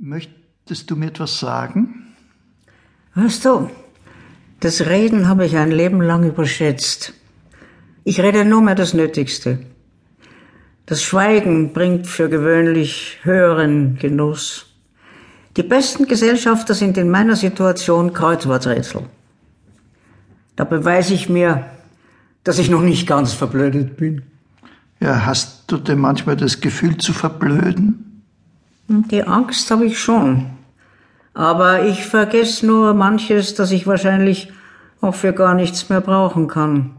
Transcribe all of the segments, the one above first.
Möchtest du mir etwas sagen? Hörst du, das Reden habe ich ein Leben lang überschätzt. Ich rede nur mehr das Nötigste. Das Schweigen bringt für gewöhnlich höheren Genuss. Die besten Gesellschafter sind in meiner Situation Kreuzworträtsel. Da beweise ich mir, dass ich noch nicht ganz verblödet bin. Ja, hast du denn manchmal das Gefühl zu verblöden? Die Angst habe ich schon. Aber ich vergesse nur manches, das ich wahrscheinlich auch für gar nichts mehr brauchen kann.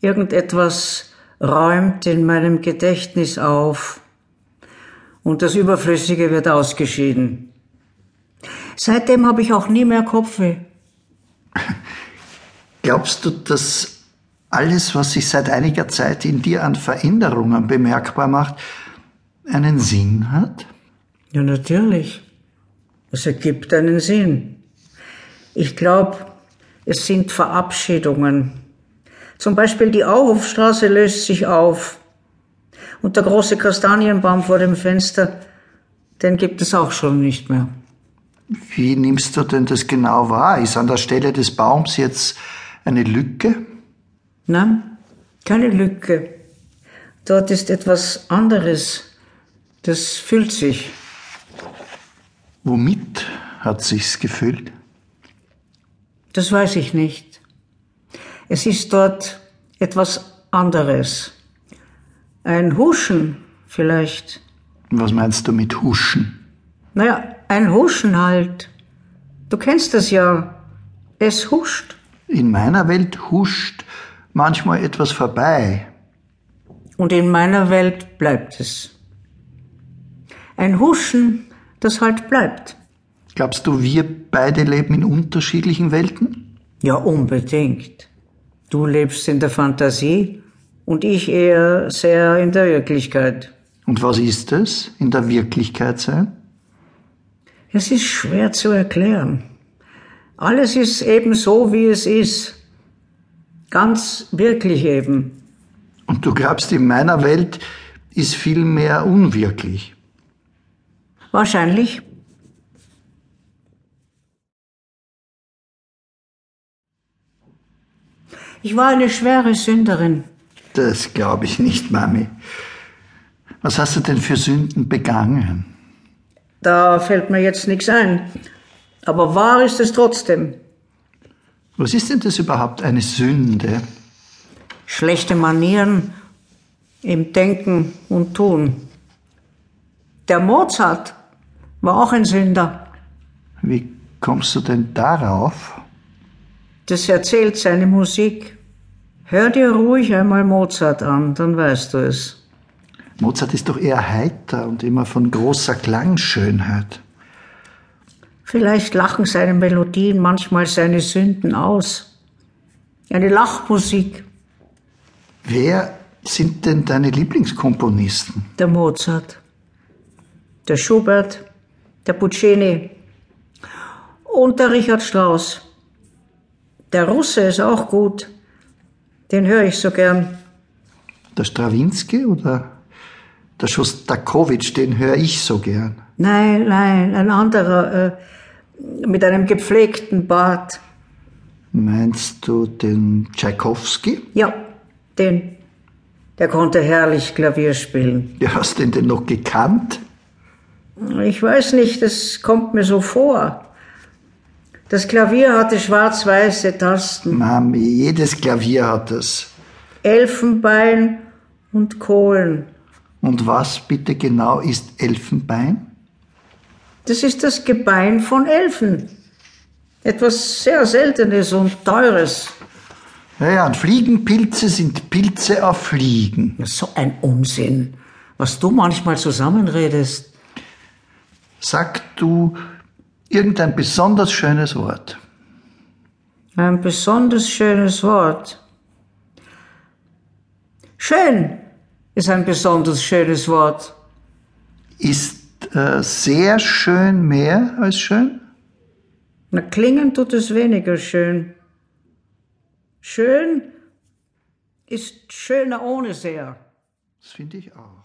Irgendetwas räumt in meinem Gedächtnis auf und das Überflüssige wird ausgeschieden. Seitdem habe ich auch nie mehr Kopfweh. Glaubst du, dass alles, was sich seit einiger Zeit in dir an Veränderungen bemerkbar macht, einen Sinn hat? Ja, natürlich. Es ergibt einen Sinn. Ich glaube, es sind Verabschiedungen. Zum Beispiel die Auhofstraße löst sich auf. Und der große Kastanienbaum vor dem Fenster, den gibt es auch schon nicht mehr. Wie nimmst du denn das genau wahr? Ist an der Stelle des Baums jetzt eine Lücke? Nein, keine Lücke. Dort ist etwas anderes. Das füllt sich. Womit hat sich's gefüllt? Das weiß ich nicht. Es ist dort etwas anderes. Ein Huschen vielleicht. Was meinst du mit Huschen? Naja, ein Huschen halt. Du kennst das ja. Es huscht. In meiner Welt huscht manchmal etwas vorbei. Und in meiner Welt bleibt es. Ein Huschen, das halt bleibt. Glaubst du, wir beide leben in unterschiedlichen Welten? Ja, unbedingt. Du lebst in der Fantasie und ich eher sehr in der Wirklichkeit. Und was ist es, in der Wirklichkeit sein? Es ist schwer zu erklären. Alles ist eben so, wie es ist. Ganz wirklich eben. Und du glaubst, in meiner Welt ist viel mehr unwirklich. Wahrscheinlich. Ich war eine schwere Sünderin. Das glaube ich nicht, Mami. Was hast du denn für Sünden begangen? Da fällt mir jetzt nichts ein. Aber wahr ist es trotzdem. Was ist denn das überhaupt eine Sünde? Schlechte Manieren im Denken und Tun. Der Mozart war auch ein Sünder. Wie kommst du denn darauf? Das erzählt seine Musik. Hör dir ruhig einmal Mozart an, dann weißt du es. Mozart ist doch eher heiter und immer von großer Klangschönheit. Vielleicht lachen seine Melodien manchmal seine Sünden aus. Eine Lachmusik. Wer sind denn deine Lieblingskomponisten? Der Mozart, der Schubert, der Puccini und der Richard Strauss. Der Russe ist auch gut. Den höre ich so gern. Der Strawinski oder der Schostakowitsch, den höre ich so gern. Nein, nein, ein anderer äh, mit einem gepflegten Bart. Meinst du den Tschaikowski? Ja, den. Der konnte herrlich Klavier spielen. Ja, hast du den denn noch gekannt? Ich weiß nicht, das kommt mir so vor. Das Klavier hatte schwarz-weiße Tasten. Mami, jedes Klavier hat es. Elfenbein und Kohlen. Und was bitte genau ist Elfenbein? Das ist das Gebein von Elfen. Etwas sehr Seltenes und Teures. Naja, und Fliegenpilze sind Pilze auf Fliegen. So ein Unsinn, was du manchmal zusammenredest. Sag du irgendein besonders schönes Wort. Ein besonders schönes Wort. Schön ist ein besonders schönes Wort. Ist äh, sehr schön mehr als schön? Na, klingen tut es weniger schön. Schön ist schöner ohne sehr. Das finde ich auch.